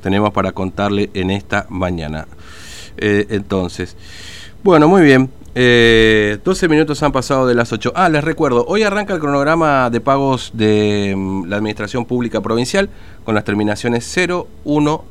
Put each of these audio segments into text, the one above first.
tenemos para contarle en esta mañana. Eh, entonces, bueno, muy bien. Eh, 12 minutos han pasado de las 8. Ah, les recuerdo, hoy arranca el cronograma de pagos de mm, la Administración Pública Provincial con las terminaciones 0, 1,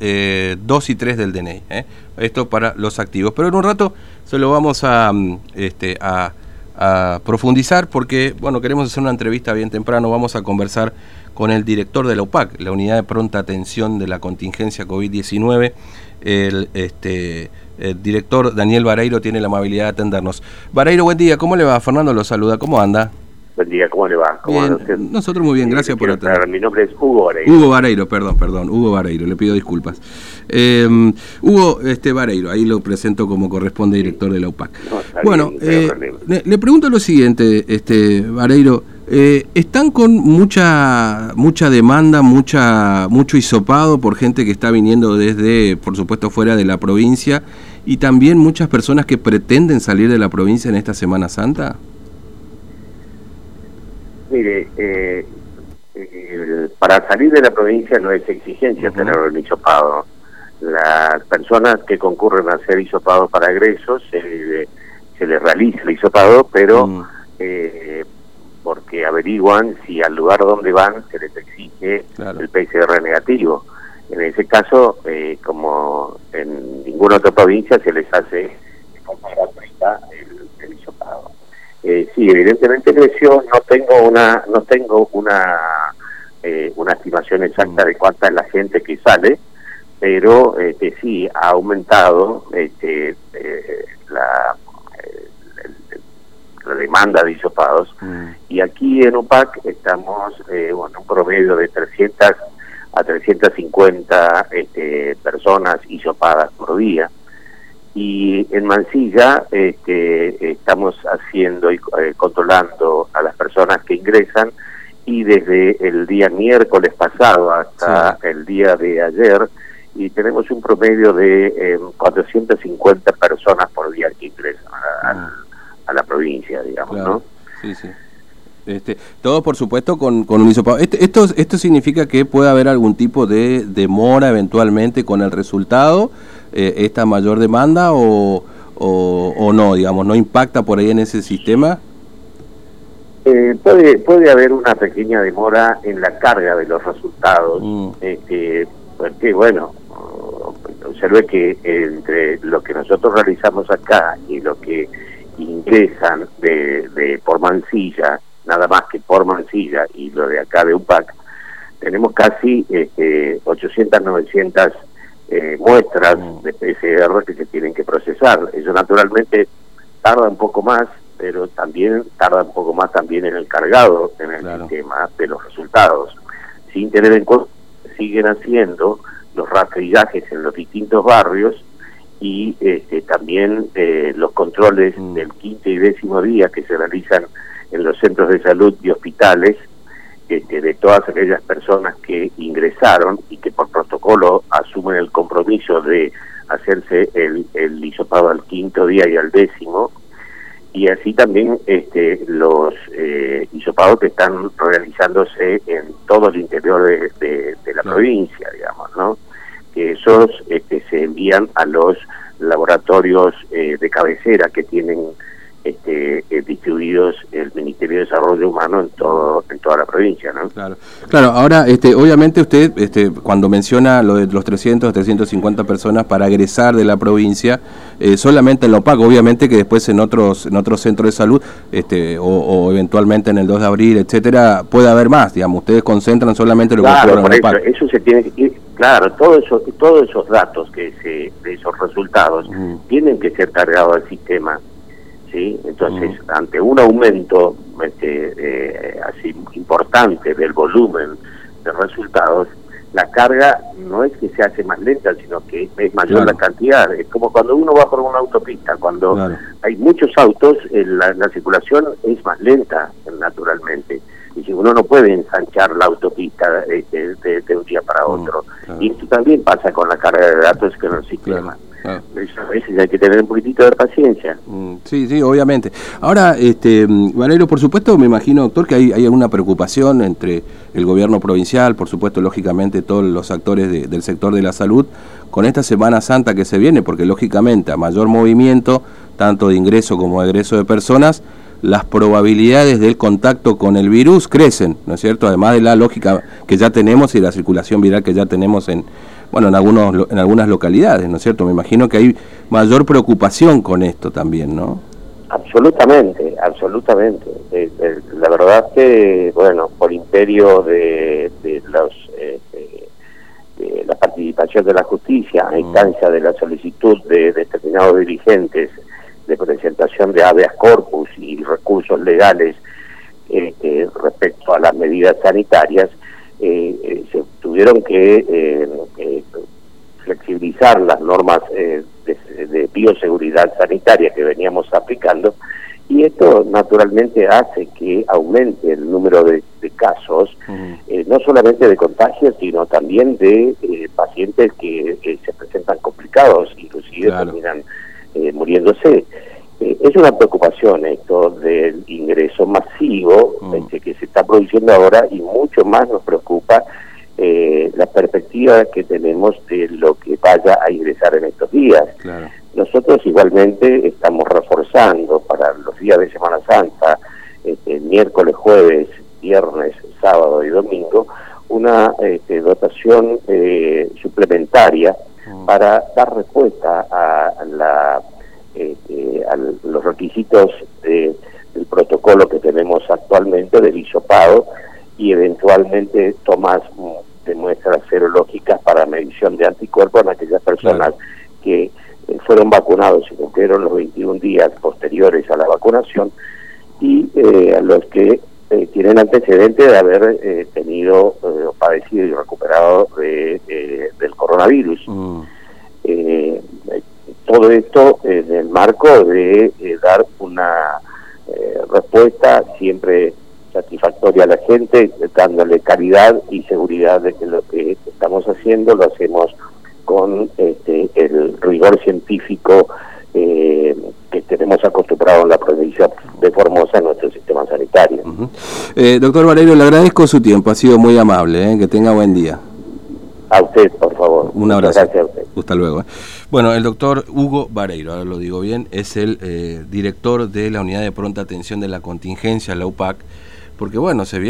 eh, 2 y 3 del DNI. ¿eh? Esto para los activos. Pero en un rato se lo vamos a, mm, este, a, a profundizar porque, bueno, queremos hacer una entrevista bien temprano. Vamos a conversar con el director de la UPAC, la Unidad de Pronta Atención de la Contingencia COVID-19. El, este, el director Daniel Vareiro tiene la amabilidad de atendernos. Vareiro, buen día. ¿Cómo le va? Fernando lo saluda. ¿Cómo anda? Buen día, ¿cómo le va? ¿Cómo Bien, anda usted? Nosotros muy bien, gracias por atender. Mi nombre es Hugo Vareiro. Hugo Vareiro, perdón, perdón, Hugo Vareiro, le pido disculpas. Eh, Hugo este, Vareiro, ahí lo presento como corresponde director de la UPAC. No, bueno, bien, eh, le pregunto lo siguiente, este, Vareiro, eh, ¿están con mucha mucha demanda, mucha mucho hisopado por gente que está viniendo desde, por supuesto, fuera de la provincia y también muchas personas que pretenden salir de la provincia en esta Semana Santa? Mire, eh, eh, para salir de la provincia no es exigencia tener el hisopado. Las personas que concurren a hacer hisopado para egresos se, se les realiza el hisopado, pero Mm. eh, porque averiguan si al lugar donde van se les exige Claro. el PCR negativo. En ese caso, eh, como en ninguna otra provincia, se les hace de forma gratuita el, el hisopado. Eh, sí, evidentemente creció. No tengo una, no tengo una, eh, una estimación exacta de cuánta es la gente que sale, pero este, sí ha aumentado este, eh, la, la demanda de hisopados. Mm. Y aquí en UPAC estamos, eh, bueno, un promedio de 300 a 350 este, personas hisopadas por día. Y en Mansilla este, estamos haciendo y eh, controlando a las personas que ingresan y desde el día miércoles pasado hasta el día de ayer y tenemos un promedio de eh, 450 personas por día que ingresan a, a- a la provincia, digamos, Claro. ¿no? Sí, sí. Este, todo, por supuesto, con, con un hisopado. Este- esto, ¿Esto significa que puede haber algún tipo de demora eventualmente con el resultado, eh, esta mayor demanda, o, o, o no, digamos, no impacta por ahí en ese sistema? Eh, puede, puede haber una pequeña demora en la carga de los resultados, Mm. este, porque bueno, observe que entre lo que nosotros realizamos acá y lo que ingresan de, de por Mansilla, nada más que por Mansilla y lo de acá de UPAC, tenemos casi este, 800, 900 eh, muestras Mm. de PCR que se tienen que procesar. Eso naturalmente tarda un poco más, pero también tarda un poco más también en el cargado, en el Claro. sistema de los resultados. Sin tener en cuenta, siguen haciendo los rastrillajes en los distintos barrios y este, también eh, los controles Mm. del quinto y décimo día que se realizan en los centros de salud y hospitales este, de todas aquellas personas que ingresaron y que por protocolo asumen el compromiso de hacerse el, el hisopado al quinto día y al décimo, y así también este, los eh, hisopados que están realizándose en todo el interior de, de- de la provincia, digamos, ¿no? Que esos este, se envían a los laboratorios eh, de cabecera que tienen este, eh, distribuidos el Ministerio de Desarrollo Humano en todo en toda la provincia, ¿no? Claro, claro ahora, este, obviamente usted, este, cuando menciona lo de los 300, 350 personas para egresar de la provincia, eh, solamente en Lopac, obviamente que después en otros en otros centros de salud, este, o, o eventualmente en el 2 de abril, etcétera, puede haber más, digamos, ustedes concentran solamente lo que Claro, ocurre por en eso, Lopac. eso se tiene que ir, claro, todo eso, todos esos datos que se, de esos resultados Ujú. tienen que ser cargados al sistema, ¿sí? Entonces, Ujú. ante un aumento este, eh, así importante del volumen de resultados, la carga no es que se hace más lenta, sino que es mayor Claro. la cantidad. Es como cuando uno va por una autopista, cuando Claro. hay muchos autos, eh, la, la circulación es más lenta, naturalmente. Uno no puede ensanchar la autopista de, un día para mm, otro. Y esto también pasa con la carga de datos que el sistema. A veces hay que tener un poquitito de paciencia. Mm, sí, sí, obviamente. Ahora, este, Valerio, por supuesto, me imagino, doctor, que hay, hay alguna preocupación entre el gobierno provincial, por supuesto, lógicamente, todos los actores del sector de la salud, con esta Semana Santa que se viene, porque lógicamente a mayor movimiento, tanto de ingreso como de egreso de personas, las probabilidades del contacto con el virus crecen, ¿no es cierto? Además de la lógica que ya tenemos y la circulación viral que ya tenemos en, bueno, en, algunos, en algunas localidades, ¿no es cierto? Me imagino que hay mayor preocupación con esto también, ¿no? Absolutamente, absolutamente. Eh, eh, la verdad que, bueno, por imperio de, los, eh, de la participación de la justicia a mm. instancia de la solicitud de determinados dirigentes de presentación de habeas corpus y recursos legales respecto a las medidas sanitarias, se tuvieron que flexibilizar las normas de, bioseguridad sanitaria que veníamos aplicando y esto naturalmente hace que aumente el número de, casos, eh, no solamente de contagios, sino también de eh, pacientes que, se presentan complicados, inclusive terminan eh, muriéndose. Es una preocupación esto del ingreso masivo este, que se está produciendo ahora y mucho más nos preocupa la perspectiva que tenemos de lo que vaya a ingresar en estos días. Nosotros igualmente estamos reforzando para los días de Semana Santa, este, miércoles, jueves, viernes, sábado y domingo, una este, dotación eh, suplementaria mm. para dar respuesta a, la, este, a los requisitos del protocolo que tenemos actualmente del hisopado y eventualmente tomas de muestras serológicas para medición de anticuerpos en aquellas personas que eh, fueron vacunados y cumplieron los 21 días posteriores a la vacunación y eh, a los que eh, tienen antecedentes de haber tenido padecido y recuperado del coronavirus. Mm. todo esto en el marco de dar una respuesta siempre satisfactoria a la gente, dándole calidad y seguridad de que lo que estamos haciendo lo hacemos con este, el rigor científico eh, que tenemos acostumbrado en la provincia de Formosa en nuestro sistema sanitario. Eh, doctor Valerio, le agradezco su tiempo, ha sido muy amable, ¿eh? que tenga buen día. A usted, por favor. Un abrazo. Gracias a usted. Hasta luego. Bueno, el doctor Hugo Vareiro, ahora lo digo bien, es el director de la Unidad de Pronta Atención de la Contingencia, la UPAC, porque bueno, se viene...